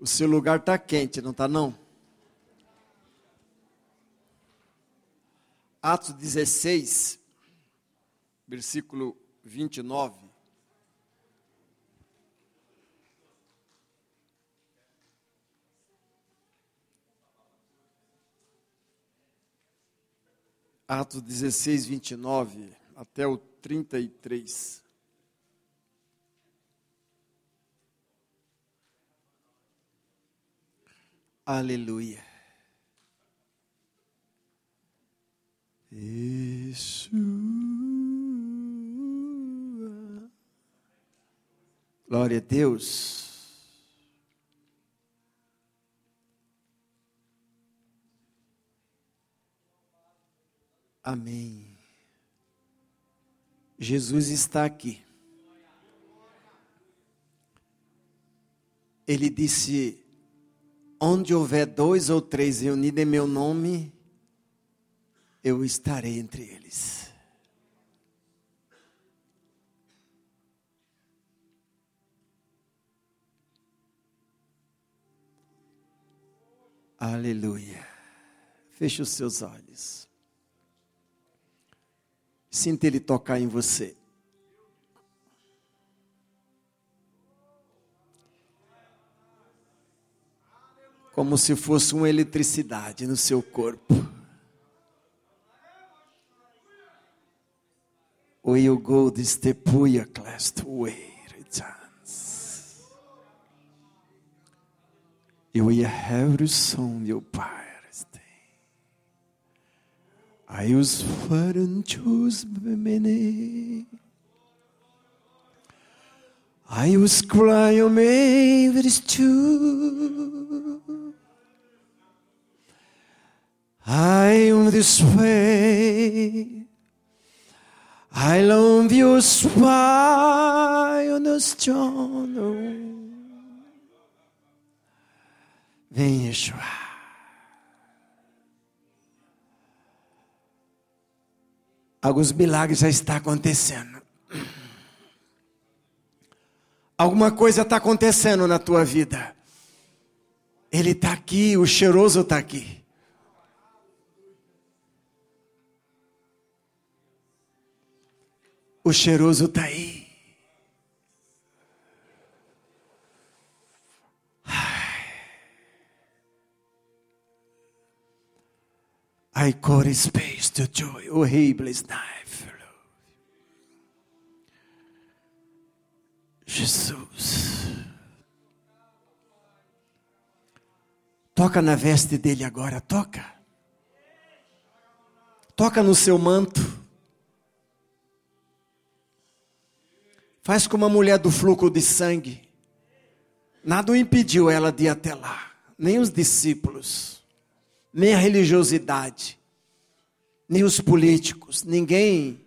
O seu lugar está quente, não está não? Atos 16, versículo 29. Atos 16, 29 até o 33. Aleluia. Yeshua. Glória a Deus. Amém. Jesus está aqui. Ele disse: Onde houver dois ou três reunidos em meu nome, eu estarei entre eles. Aleluia. Feche os seus olhos. Sinta Ele tocar em você. Como se fosse uma eletricidade no seu corpo. O you go destepuia clast. Eu ia have som meu pai. I was foreign choose many. I was crying I am this way. I love you spy on the stone. Vem, Yeshua. Alguns milagres já estão acontecendo. Alguma coisa está acontecendo na tua vida. Ele está aqui, o cheiroso está aqui. O cheiroso está aí. I call space to joy. O Hebrews knife. Jesus. Toca na veste dele agora, toca. Toca no seu manto. Faz como a mulher do fluxo de sangue. Nada o impediu ela de ir até lá, nem os discípulos nem a religiosidade, nem os políticos, ninguém.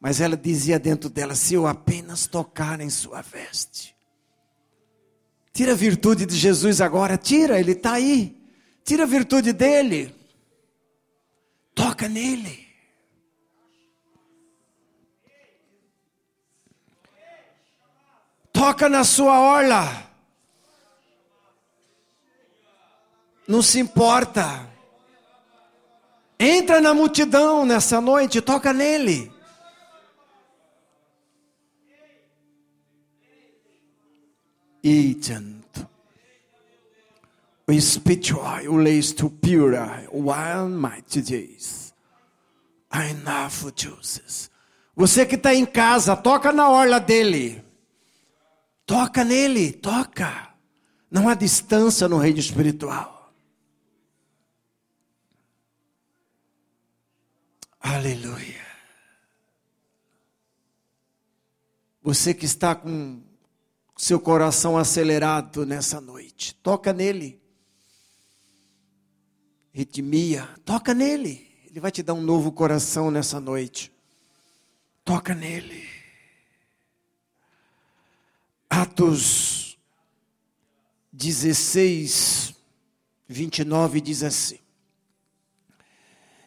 Mas ela dizia dentro dela: se eu apenas tocar em sua veste. Tira a virtude de Jesus agora, tira, ele está aí. Tira a virtude dele. Toca nele. Toca na sua orla. não se importa. Entra na multidão nessa noite, toca nele. Agent. O spiritual, o leis to pure, one mighty days. Enough Jesus. Você que está em casa, toca na orla dele. Toca nele, toca. Não há distância no reino espiritual. Aleluia. Você que está com seu coração acelerado nessa noite, toca nele. Ritmia, toca nele. Ele vai te dar um novo coração nessa noite. Toca nele. Atos 16, 29 diz assim: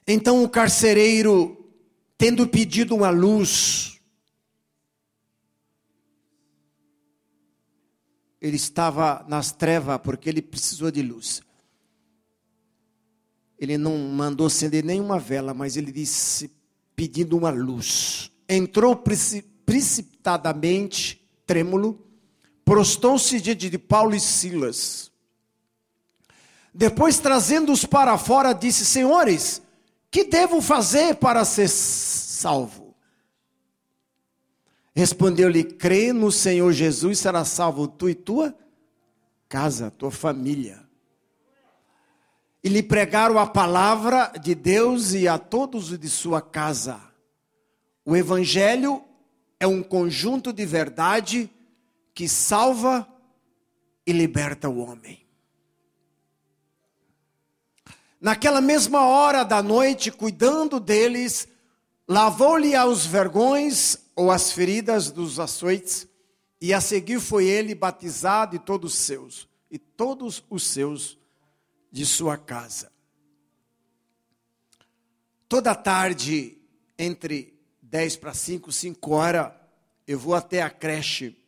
então o carcereiro, tendo pedido uma luz, ele estava nas trevas porque ele precisou de luz. Ele não mandou acender nenhuma vela, mas ele disse pedindo uma luz. Entrou precipitadamente, trêmulo, prostou-se diante de Paulo e Silas. Depois, trazendo-os para fora, disse: Senhores, que devo fazer para ser salvo? Respondeu-lhe: Crê no Senhor Jesus, será salvo tu e tua casa, tua família e lhe pregaram a palavra de Deus e a todos de sua casa. O Evangelho é um conjunto de verdade que salva e liberta o homem. Naquela mesma hora da noite, cuidando deles, lavou-lhe aos vergões ou as feridas dos açoites, e a seguir foi ele batizado e todos os seus, e todos os seus de sua casa. Toda tarde, entre 10 para 5, 5 horas, eu vou até a creche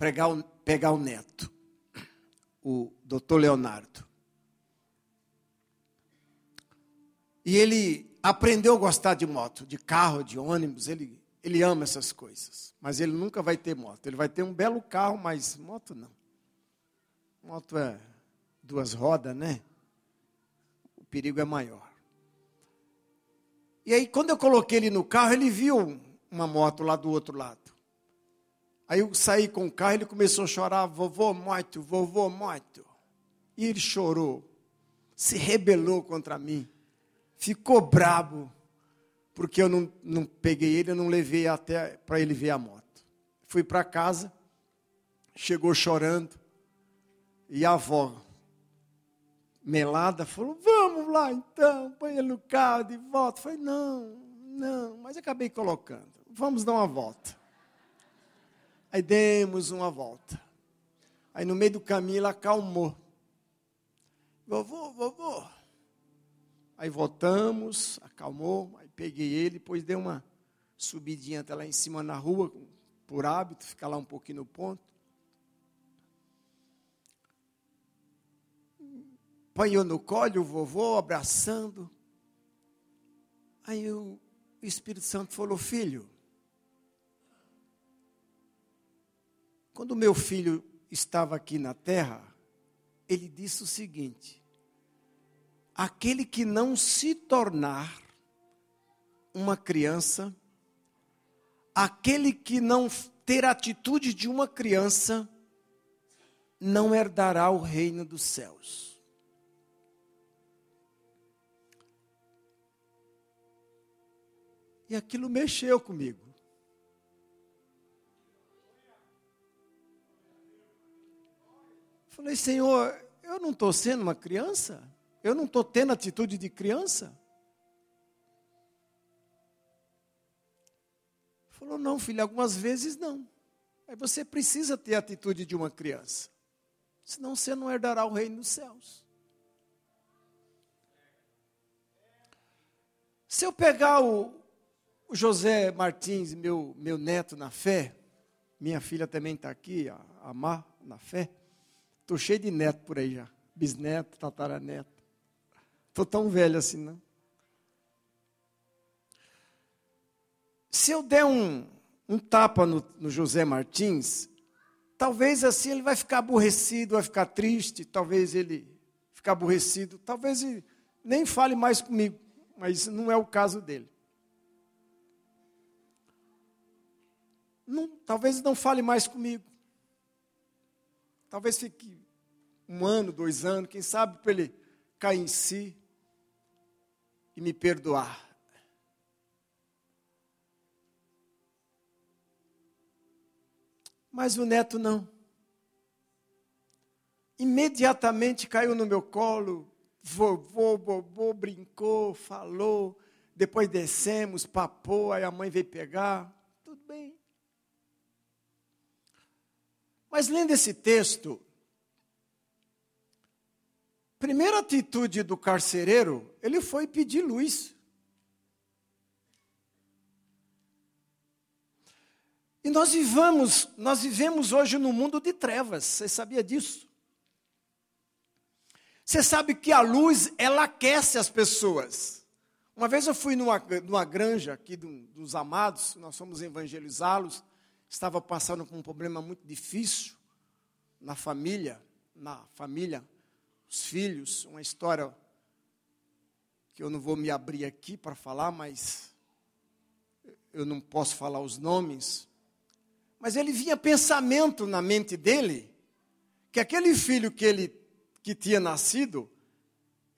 pregar o, pegar o neto, o doutor Leonardo. E ele aprendeu a gostar de moto, de carro, de ônibus, ele, ele ama essas coisas. Mas ele nunca vai ter moto. Ele vai ter um belo carro, mas moto não. Moto é duas rodas, né? O perigo é maior. E aí, quando eu coloquei ele no carro, ele viu uma moto lá do outro lado. Aí eu saí com o carro, ele começou a chorar, vovô moto, vovô moto. E ele chorou, se rebelou contra mim, ficou brabo, porque eu não, não peguei ele, eu não levei até para ele ver a moto. Fui para casa, chegou chorando, e a avó melada, falou: Vamos lá então, põe ele no carro de volta. Eu falei: Não, não, mas acabei colocando. Vamos dar uma volta. Aí demos uma volta. Aí no meio do caminho ela acalmou. Vovô, vovô. Aí voltamos, acalmou, aí peguei ele, depois dei uma subidinha até lá em cima na rua, por hábito, ficar lá um pouquinho no ponto. apanhou no colo o vovô, abraçando. Aí o Espírito Santo falou: Filho, quando meu filho estava aqui na terra, ele disse o seguinte: aquele que não se tornar uma criança, aquele que não ter atitude de uma criança, não herdará o reino dos céus. E aquilo mexeu comigo. Falei, Senhor, eu não estou sendo uma criança? Eu não estou tendo atitude de criança? Falou, não, filho, algumas vezes não. Aí você precisa ter a atitude de uma criança. Senão você não herdará o reino dos céus. Se eu pegar o, o José Martins, meu, meu neto na fé, minha filha também está aqui, a, a na fé. Estou cheio de neto por aí já. Bisneto, tataraneto. Estou tão velho assim, não. Se eu der um, um tapa no, no José Martins, talvez assim ele vai ficar aborrecido, vai ficar triste, talvez ele ficar aborrecido, talvez ele nem fale mais comigo, mas não é o caso dele. não, talvez não fale mais comigo. Talvez fique um ano, dois anos, quem sabe para ele cair em si e me perdoar. Mas o neto não. Imediatamente caiu no meu colo, vovô, bobô, brincou, falou. Depois descemos, papou, aí a mãe veio pegar. Tudo bem. Mas lendo esse texto, primeira atitude do carcereiro, ele foi pedir luz. E nós vivamos, nós vivemos hoje no mundo de trevas. Você sabia disso? Você sabe que a luz, ela aquece as pessoas. Uma vez eu fui numa, numa granja aqui dos amados, nós fomos evangelizá-los, estava passando por um problema muito difícil na família, na família, os filhos, uma história que eu não vou me abrir aqui para falar, mas eu não posso falar os nomes. Mas ele vinha pensamento na mente dele que aquele filho que ele que tinha nascido,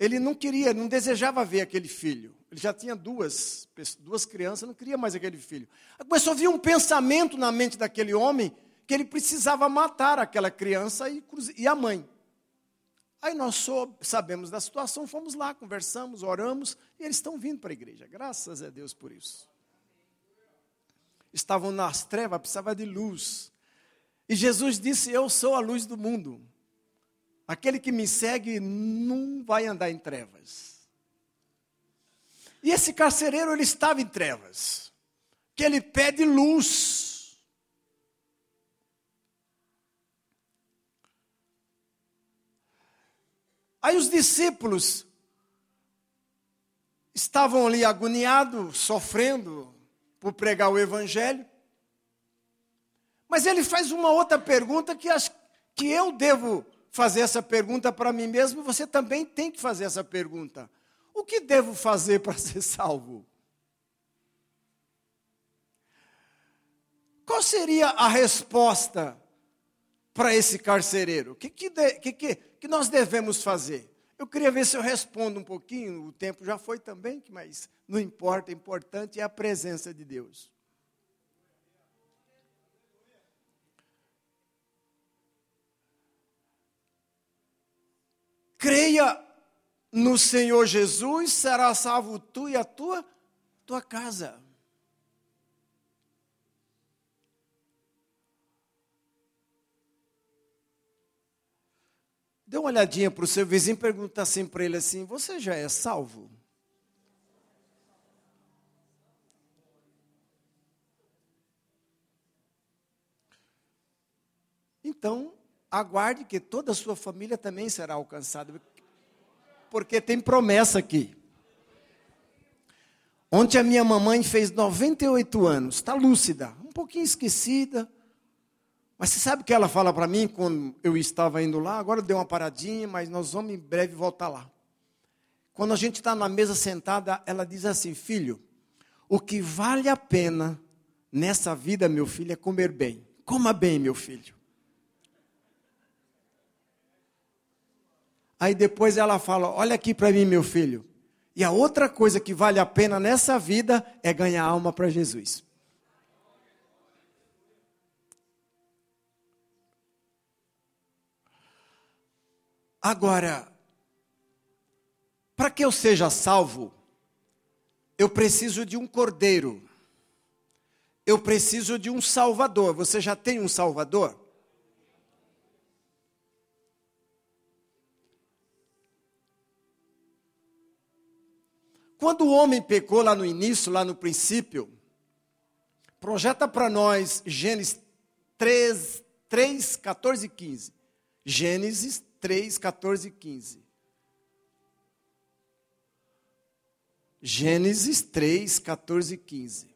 ele não queria, não desejava ver aquele filho. Ele já tinha duas, duas crianças, não queria mais aquele filho. Começou a vir um pensamento na mente daquele homem que ele precisava matar aquela criança e, e a mãe. Aí nós soube, sabemos da situação, fomos lá, conversamos, oramos, e eles estão vindo para a igreja. Graças a Deus por isso. Estavam nas trevas, precisava de luz. E Jesus disse: Eu sou a luz do mundo. Aquele que me segue não vai andar em trevas. E esse carcereiro, ele estava em trevas. Que ele pede luz. Aí os discípulos estavam ali agoniados, sofrendo por pregar o evangelho. Mas ele faz uma outra pergunta que acho que eu devo fazer essa pergunta para mim mesmo, você também tem que fazer essa pergunta. O que devo fazer para ser salvo? Qual seria a resposta para esse carcereiro? O que, que, que, que, que nós devemos fazer? Eu queria ver se eu respondo um pouquinho, o tempo já foi também, mas não importa, o importante é a presença de Deus. creia no Senhor Jesus, será salvo tu e a tua, tua casa. Dê uma olhadinha para o seu vizinho e pergunta assim para ele assim: Você já é salvo? Então, aguarde que toda a sua família também será alcançada. Porque tem promessa aqui. Ontem a minha mamãe fez 98 anos, está lúcida, um pouquinho esquecida. Mas você sabe o que ela fala para mim quando eu estava indo lá? Agora deu uma paradinha, mas nós vamos em breve voltar lá. Quando a gente está na mesa sentada, ela diz assim: Filho, o que vale a pena nessa vida, meu filho, é comer bem. Coma bem, meu filho. Aí depois ela fala: Olha aqui para mim, meu filho. E a outra coisa que vale a pena nessa vida é ganhar alma para Jesus. Agora, para que eu seja salvo, eu preciso de um cordeiro. Eu preciso de um salvador. Você já tem um salvador? Quando o homem pecou lá no início, lá no princípio, projeta para nós Gênesis 3, 3, 14 e 15. Gênesis 3, 14 e 15. Gênesis 3, 14 e 15.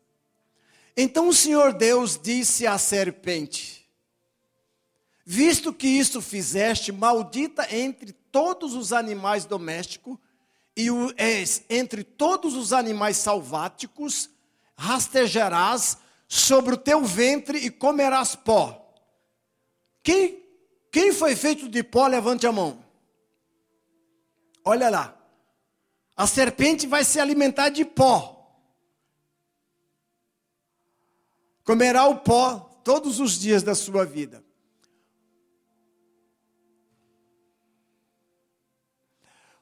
Então o Senhor Deus disse à serpente: Visto que isto fizeste, maldita entre todos os animais domésticos e o, és entre todos os animais salváticos, rastejarás sobre o teu ventre e comerás pó. Quem, quem foi feito de pó, levante a mão. Olha lá. A serpente vai se alimentar de pó. Comerá o pó todos os dias da sua vida.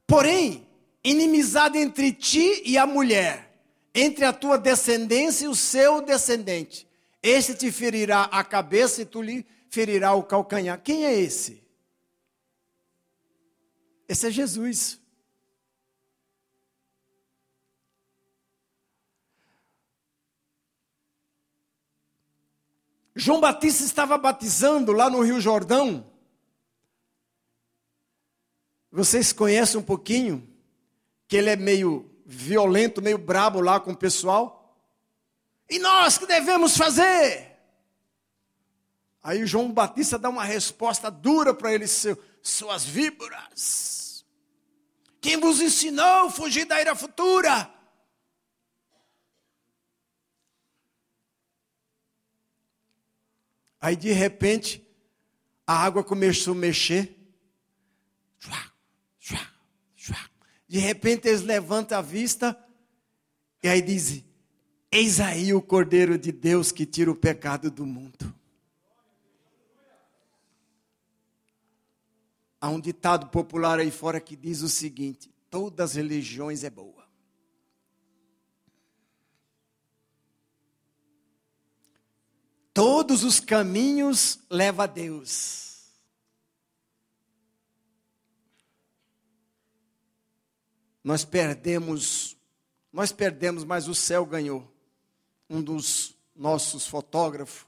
Porém, inimizade entre ti e a mulher, entre a tua descendência e o seu descendente. Este te ferirá a cabeça e tu lhe ferirá o calcanhar. Quem é esse? Esse é Jesus. João Batista estava batizando lá no Rio Jordão. Vocês conhecem um pouquinho que ele é meio violento, meio brabo lá com o pessoal? E nós que devemos fazer? Aí João Batista dá uma resposta dura para ele, suas víboras. Quem vos ensinou a fugir da ira futura? Aí de repente, a água começou a mexer. De repente eles levantam a vista e aí dizem: Eis aí o Cordeiro de Deus que tira o pecado do mundo. Há um ditado popular aí fora que diz o seguinte: todas as religiões é boa. Todos os caminhos levam a Deus. Nós perdemos, nós perdemos, mas o céu ganhou. Um dos nossos fotógrafos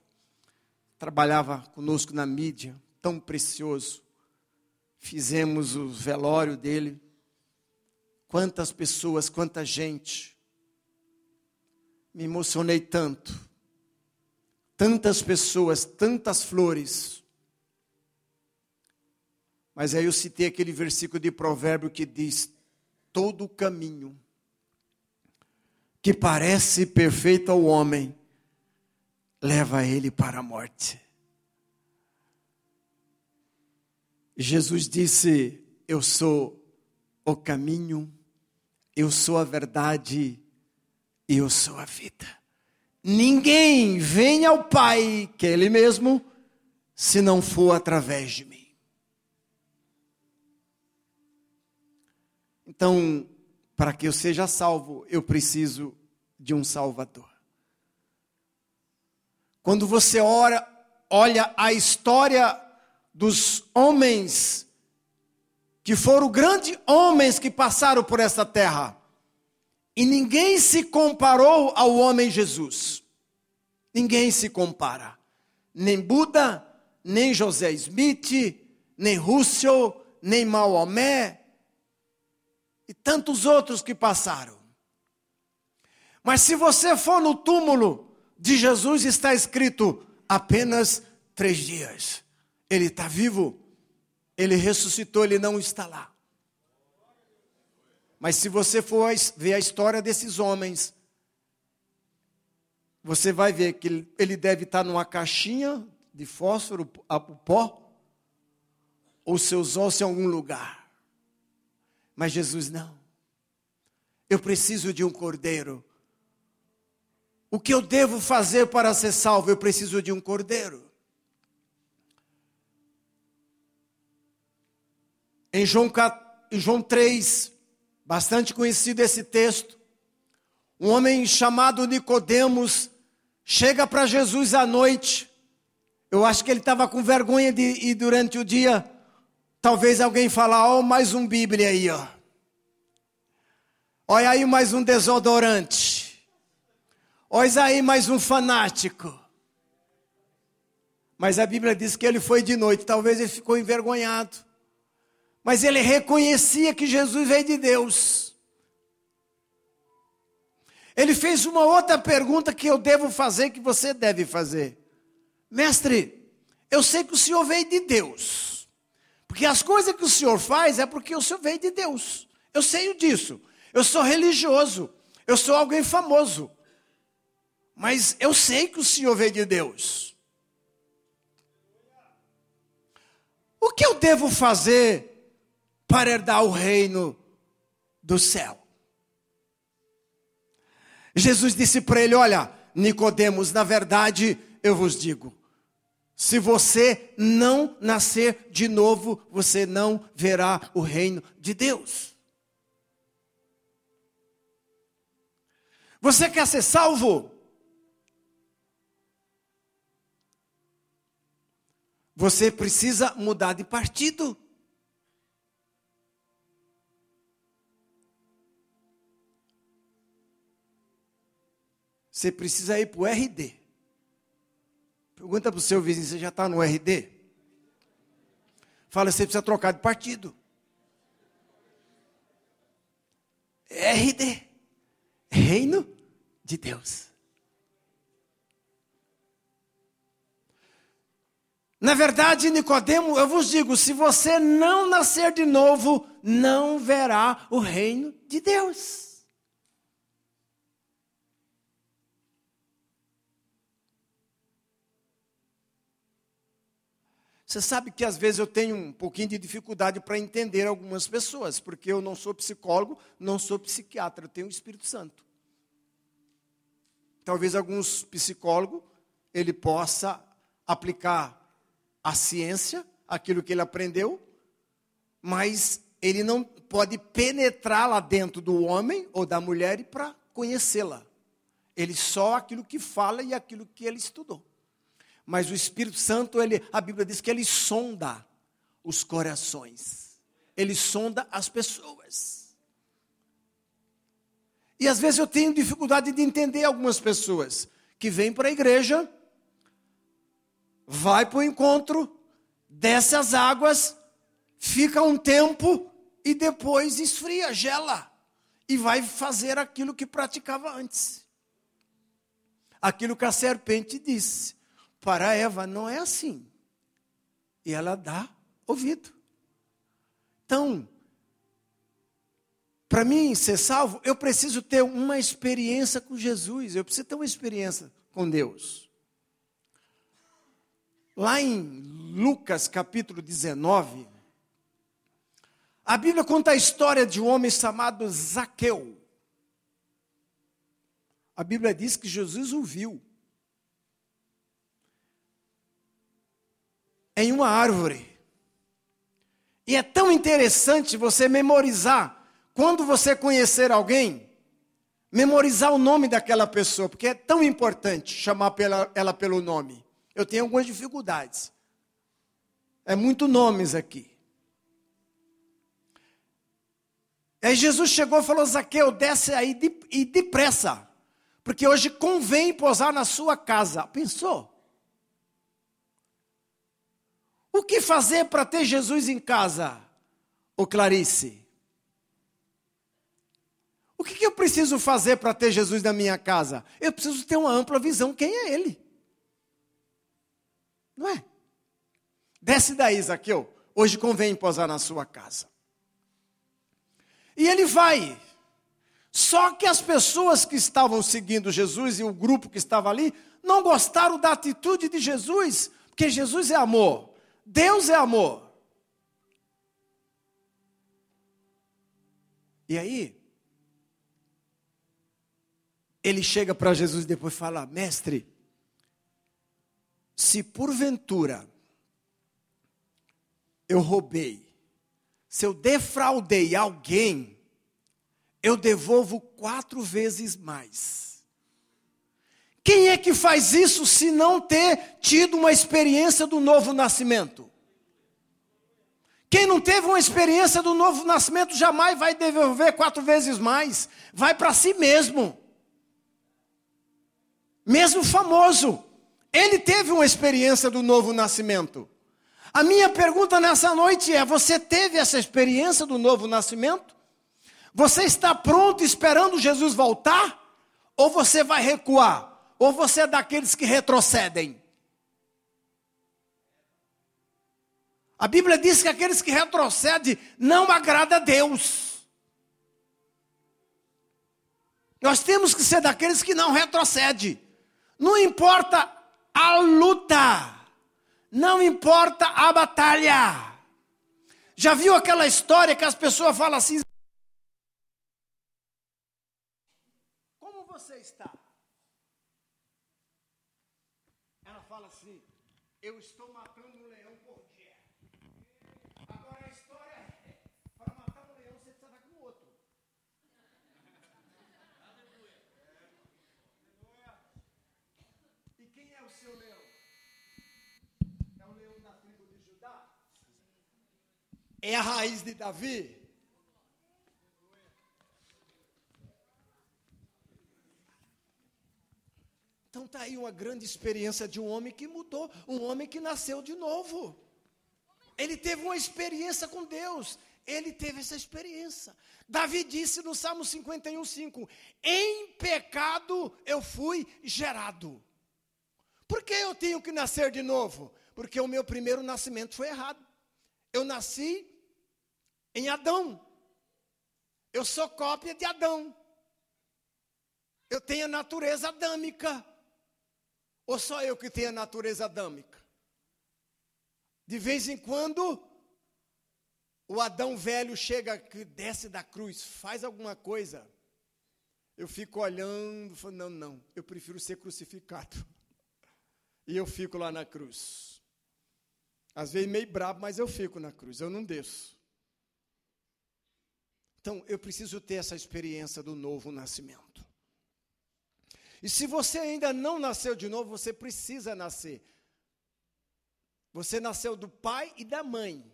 trabalhava conosco na mídia, tão precioso. Fizemos o velório dele. Quantas pessoas, quanta gente. Me emocionei tanto tantas pessoas, tantas flores. Mas aí eu citei aquele versículo de provérbio que diz: todo o caminho que parece perfeito ao homem leva ele para a morte. Jesus disse: Eu sou o caminho, eu sou a verdade e eu sou a vida. Ninguém vem ao Pai, que é Ele mesmo, se não for através de mim. Então, para que eu seja salvo, eu preciso de um Salvador. Quando você ora, olha a história dos homens que foram grandes homens que passaram por essa terra. E ninguém se comparou ao homem Jesus. Ninguém se compara. Nem Buda, nem José Smith, nem Russell, nem Maomé e tantos outros que passaram. Mas se você for no túmulo de Jesus, está escrito apenas três dias. Ele está vivo, ele ressuscitou, ele não está lá. Mas se você for ver a história desses homens, você vai ver que ele deve estar numa caixinha de fósforo, o pó, ou seus ossos em algum lugar. Mas Jesus não. Eu preciso de um cordeiro. O que eu devo fazer para ser salvo? Eu preciso de um cordeiro. Em João, em João 3, Bastante conhecido esse texto. Um homem chamado Nicodemos chega para Jesus à noite. Eu acho que ele estava com vergonha de ir durante o dia. Talvez alguém falar, ó, oh, mais um Bíblia aí, ó. Olha aí mais um desodorante. Olha aí mais um fanático. Mas a Bíblia diz que ele foi de noite. Talvez ele ficou envergonhado. Mas ele reconhecia que Jesus veio de Deus. Ele fez uma outra pergunta que eu devo fazer, que você deve fazer. Mestre, eu sei que o Senhor veio de Deus. Porque as coisas que o Senhor faz é porque o Senhor veio de Deus. Eu sei disso. Eu sou religioso. Eu sou alguém famoso. Mas eu sei que o Senhor veio de Deus. O que eu devo fazer para herdar o reino do céu. Jesus disse para ele: Olha, Nicodemos, na verdade, eu vos digo, se você não nascer de novo, você não verá o reino de Deus. Você quer ser salvo? Você precisa mudar de partido. Você precisa ir para o RD. Pergunta para o seu vizinho, você já está no RD? Fala, você precisa trocar de partido. RD, Reino de Deus. Na verdade, Nicodemo, eu vos digo, se você não nascer de novo, não verá o reino de Deus. Você sabe que às vezes eu tenho um pouquinho de dificuldade para entender algumas pessoas, porque eu não sou psicólogo, não sou psiquiatra, eu tenho o Espírito Santo. Talvez alguns psicólogos ele possa aplicar a ciência, aquilo que ele aprendeu, mas ele não pode penetrar lá dentro do homem ou da mulher para conhecê-la. Ele só aquilo que fala e aquilo que ele estudou. Mas o Espírito Santo, ele, a Bíblia diz que ele sonda os corações. Ele sonda as pessoas. E às vezes eu tenho dificuldade de entender algumas pessoas que vêm para a igreja, vai para o encontro, desce as águas, fica um tempo e depois esfria, gela. E vai fazer aquilo que praticava antes. Aquilo que a serpente disse. Para Eva não é assim. E ela dá ouvido. Então, para mim ser salvo, eu preciso ter uma experiência com Jesus, eu preciso ter uma experiência com Deus. Lá em Lucas capítulo 19, a Bíblia conta a história de um homem chamado Zaqueu. A Bíblia diz que Jesus o viu. Em uma árvore. E é tão interessante você memorizar, quando você conhecer alguém, memorizar o nome daquela pessoa, porque é tão importante chamar ela pelo nome. Eu tenho algumas dificuldades. É muito nomes aqui. Aí Jesus chegou e falou: Zaqueu, desce aí e depressa, porque hoje convém posar na sua casa. Pensou? O que fazer para ter Jesus em casa? Ô Clarice. O que, que eu preciso fazer para ter Jesus na minha casa? Eu preciso ter uma ampla visão quem é Ele. Não é? Desce daí, Zaqueu. Hoje convém posar na sua casa. E ele vai. Só que as pessoas que estavam seguindo Jesus e o grupo que estava ali não gostaram da atitude de Jesus, porque Jesus é amor. Deus é amor. E aí, ele chega para Jesus e depois fala: Mestre, se porventura eu roubei, se eu defraudei alguém, eu devolvo quatro vezes mais. Quem é que faz isso se não ter tido uma experiência do novo nascimento? Quem não teve uma experiência do novo nascimento jamais vai devolver quatro vezes mais, vai para si mesmo. Mesmo famoso, ele teve uma experiência do novo nascimento. A minha pergunta nessa noite é: você teve essa experiência do novo nascimento? Você está pronto esperando Jesus voltar? Ou você vai recuar? Ou você é daqueles que retrocedem? A Bíblia diz que aqueles que retrocedem não agrada a Deus. Nós temos que ser daqueles que não retrocedem. Não importa a luta, não importa a batalha. Já viu aquela história que as pessoas falam assim: Como você está? Fala assim: Eu estou matando um leão por dia. Agora a história é: para matar um leão você precisa estar com outro. E quem é o seu leão? É o leão da tribo de Judá? É a raiz de Davi? Então está aí uma grande experiência de um homem que mudou, um homem que nasceu de novo. Ele teve uma experiência com Deus. Ele teve essa experiência. Davi disse no Salmo 51, 5: Em pecado eu fui gerado. Por que eu tenho que nascer de novo? Porque o meu primeiro nascimento foi errado. Eu nasci em Adão. Eu sou cópia de Adão. Eu tenho a natureza adâmica. Ou só eu que tenho a natureza adâmica? De vez em quando, o Adão velho chega, desce da cruz, faz alguma coisa. Eu fico olhando, falando, não, não, eu prefiro ser crucificado. E eu fico lá na cruz. Às vezes meio brabo, mas eu fico na cruz, eu não desço. Então, eu preciso ter essa experiência do novo nascimento. E se você ainda não nasceu de novo, você precisa nascer. Você nasceu do pai e da mãe,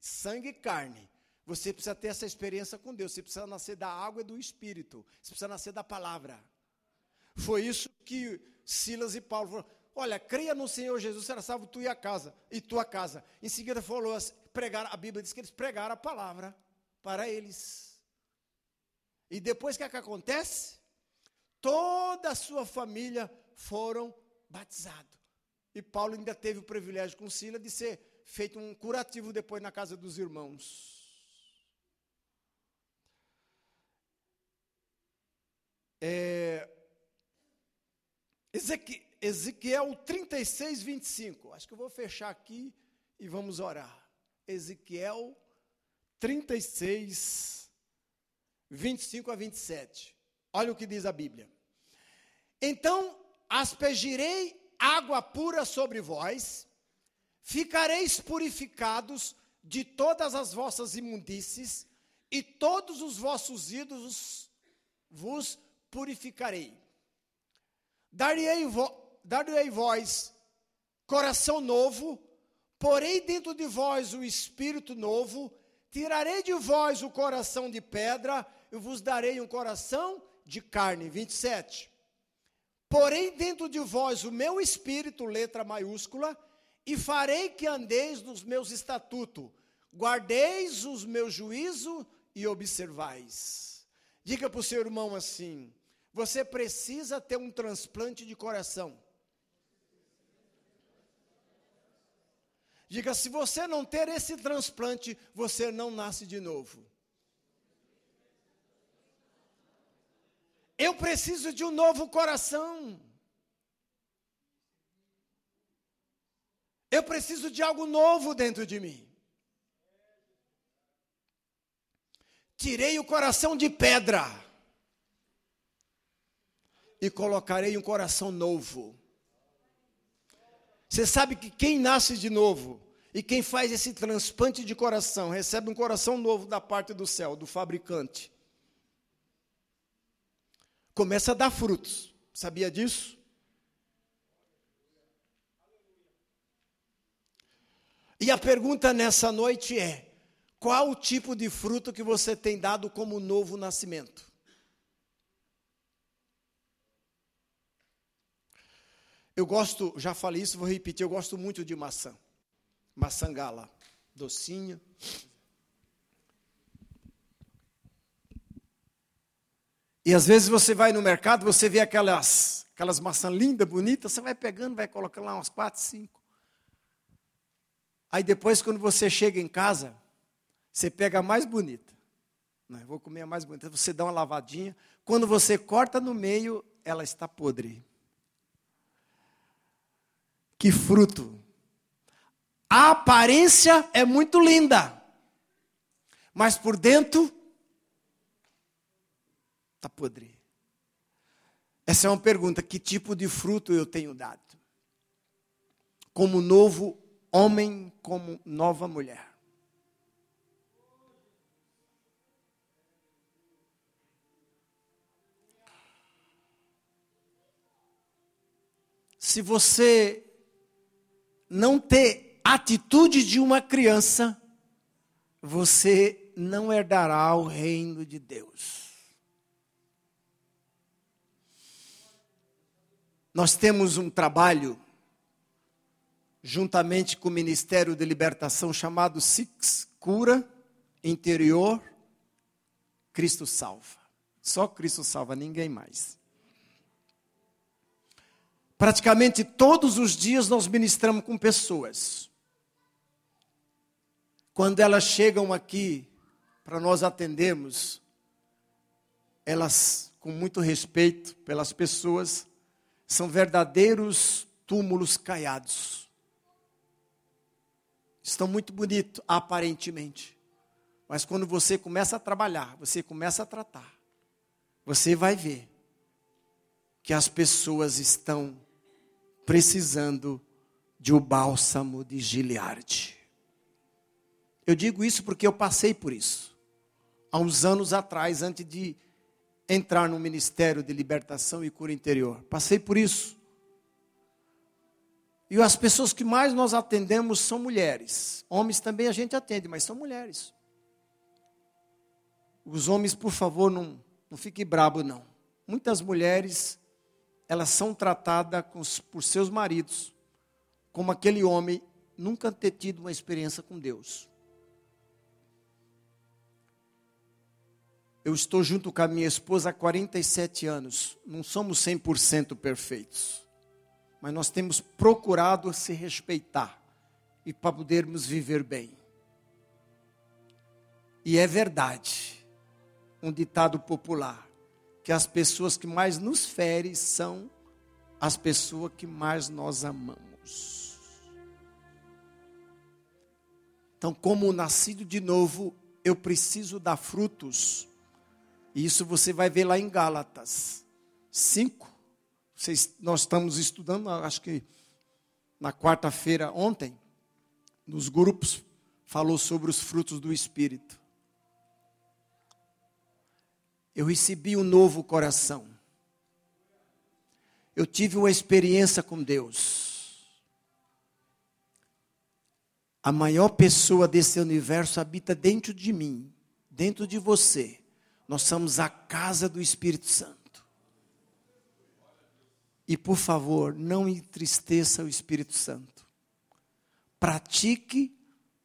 sangue e carne. Você precisa ter essa experiência com Deus. Você precisa nascer da água e do espírito. Você precisa nascer da palavra. Foi isso que Silas e Paulo falaram. Olha, creia no Senhor Jesus, será salvo tu e a casa, e tua casa. Em seguida falou, pregar, a Bíblia diz que eles pregaram a palavra para eles. E depois o que, é que acontece? Toda a sua família foram batizados. E Paulo ainda teve o privilégio com Sila de ser feito um curativo depois na casa dos irmãos. É, Ezequiel 36, 25. Acho que eu vou fechar aqui e vamos orar. Ezequiel 36, 25 a 27. Olha o que diz a Bíblia. Então aspergirei água pura sobre vós, ficareis purificados de todas as vossas imundícies, e todos os vossos ídolos vos purificarei. Darei, vo, vós coração novo, porei dentro de vós o espírito novo, tirarei de vós o coração de pedra, e vos darei um coração de carne. 27. Porém, dentro de vós o meu espírito, letra maiúscula, e farei que andeis nos meus estatutos, guardeis os meus juízos e observais. Diga para o seu irmão assim: você precisa ter um transplante de coração. Diga, se você não ter esse transplante, você não nasce de novo. Eu preciso de um novo coração. Eu preciso de algo novo dentro de mim. Tirei o coração de pedra e colocarei um coração novo. Você sabe que quem nasce de novo e quem faz esse transplante de coração recebe um coração novo da parte do céu, do fabricante começa a dar frutos. Sabia disso? E a pergunta nessa noite é: qual o tipo de fruto que você tem dado como novo nascimento? Eu gosto, já falei isso, vou repetir, eu gosto muito de maçã. Maçã gala, docinha. E às vezes você vai no mercado, você vê aquelas, aquelas maçãs lindas, bonitas, você vai pegando, vai colocando lá umas quatro, cinco. Aí depois, quando você chega em casa, você pega a mais bonita. Não, eu vou comer a mais bonita. Você dá uma lavadinha. Quando você corta no meio, ela está podre. Que fruto. A aparência é muito linda. Mas por dentro está podre. Essa é uma pergunta: que tipo de fruto eu tenho dado? Como novo homem, como nova mulher. Se você não ter atitude de uma criança, você não herdará o reino de Deus. Nós temos um trabalho, juntamente com o Ministério de Libertação, chamado SIX Cura Interior Cristo Salva. Só Cristo salva, ninguém mais. Praticamente todos os dias nós ministramos com pessoas. Quando elas chegam aqui para nós atendermos, elas, com muito respeito pelas pessoas, são verdadeiros túmulos caiados. Estão muito bonitos, aparentemente. Mas quando você começa a trabalhar, você começa a tratar, você vai ver que as pessoas estão precisando de um bálsamo de Gileade. Eu digo isso porque eu passei por isso. Há uns anos atrás, antes de entrar no ministério de libertação e cura interior. Passei por isso. E as pessoas que mais nós atendemos são mulheres. Homens também a gente atende, mas são mulheres. Os homens, por favor, não, não fiquem brabo não. Muitas mulheres, elas são tratadas com, por seus maridos como aquele homem nunca ter tido uma experiência com Deus. Eu estou junto com a minha esposa há 47 anos. Não somos 100% perfeitos. Mas nós temos procurado se respeitar e para podermos viver bem. E é verdade, um ditado popular, que as pessoas que mais nos ferem são as pessoas que mais nós amamos. Então, como nascido de novo, eu preciso dar frutos isso você vai ver lá em Gálatas 5. Vocês, nós estamos estudando, acho que na quarta-feira, ontem, nos grupos, falou sobre os frutos do Espírito. Eu recebi um novo coração. Eu tive uma experiência com Deus. A maior pessoa desse universo habita dentro de mim, dentro de você. Nós somos a casa do Espírito Santo. E por favor, não entristeça o Espírito Santo. Pratique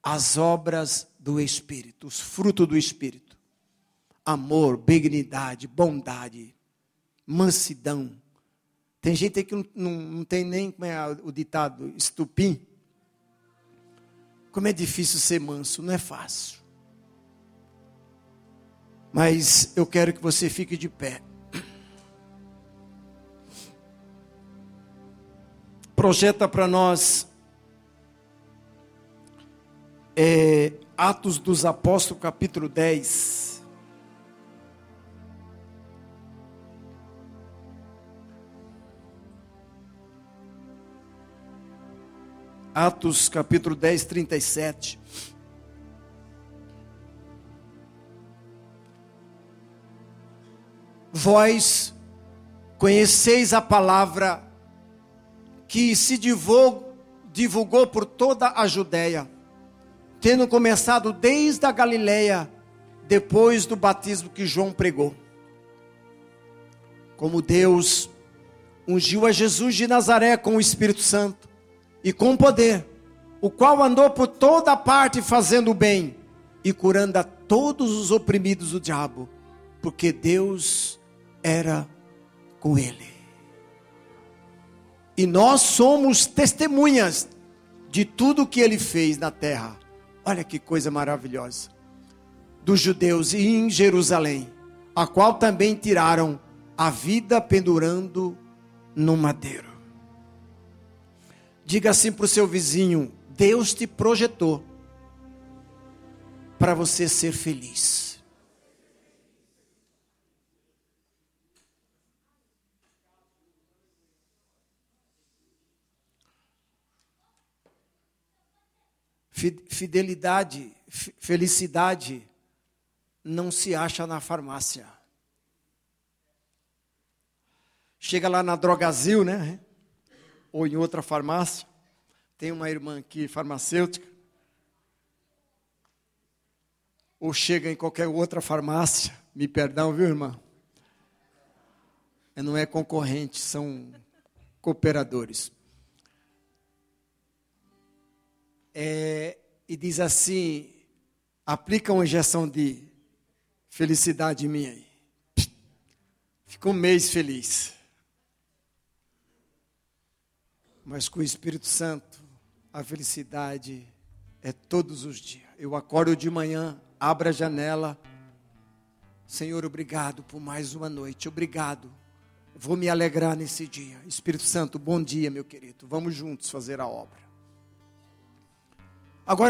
as obras do Espírito, os frutos do Espírito: amor, benignidade, bondade, mansidão. Tem gente que não, não, não tem nem como é o ditado estupim. Como é difícil ser manso, não é fácil. Mas eu quero que você fique de pé. Projeta para nós é, Atos dos Apóstolos, capítulo 10. Atos capítulo 10, 37. Vós conheceis a palavra que se divulgou, por toda a Judéia, tendo começado desde a Galileia, depois do batismo que João pregou. Como Deus ungiu a Jesus de Nazaré com o Espírito Santo e com poder, o qual andou por toda parte fazendo o bem e curando a todos os oprimidos do diabo, porque Deus era com ele. E nós somos testemunhas de tudo que ele fez na terra. Olha que coisa maravilhosa. Dos judeus e em Jerusalém, a qual também tiraram a vida pendurando no madeiro. Diga assim para o seu vizinho: Deus te projetou para você ser feliz. Fidelidade, felicidade não se acha na farmácia. Chega lá na Drogazil, né? Ou em outra farmácia. Tem uma irmã aqui, farmacêutica. Ou chega em qualquer outra farmácia. Me perdão, viu, irmã? Não é concorrente, são cooperadores. É, e diz assim: aplica uma injeção de felicidade em mim aí. Fica um mês feliz. Mas com o Espírito Santo, a felicidade é todos os dias. Eu acordo de manhã, abro a janela. Senhor, obrigado por mais uma noite. Obrigado. Vou me alegrar nesse dia. Espírito Santo, bom dia, meu querido. Vamos juntos fazer a obra. Agora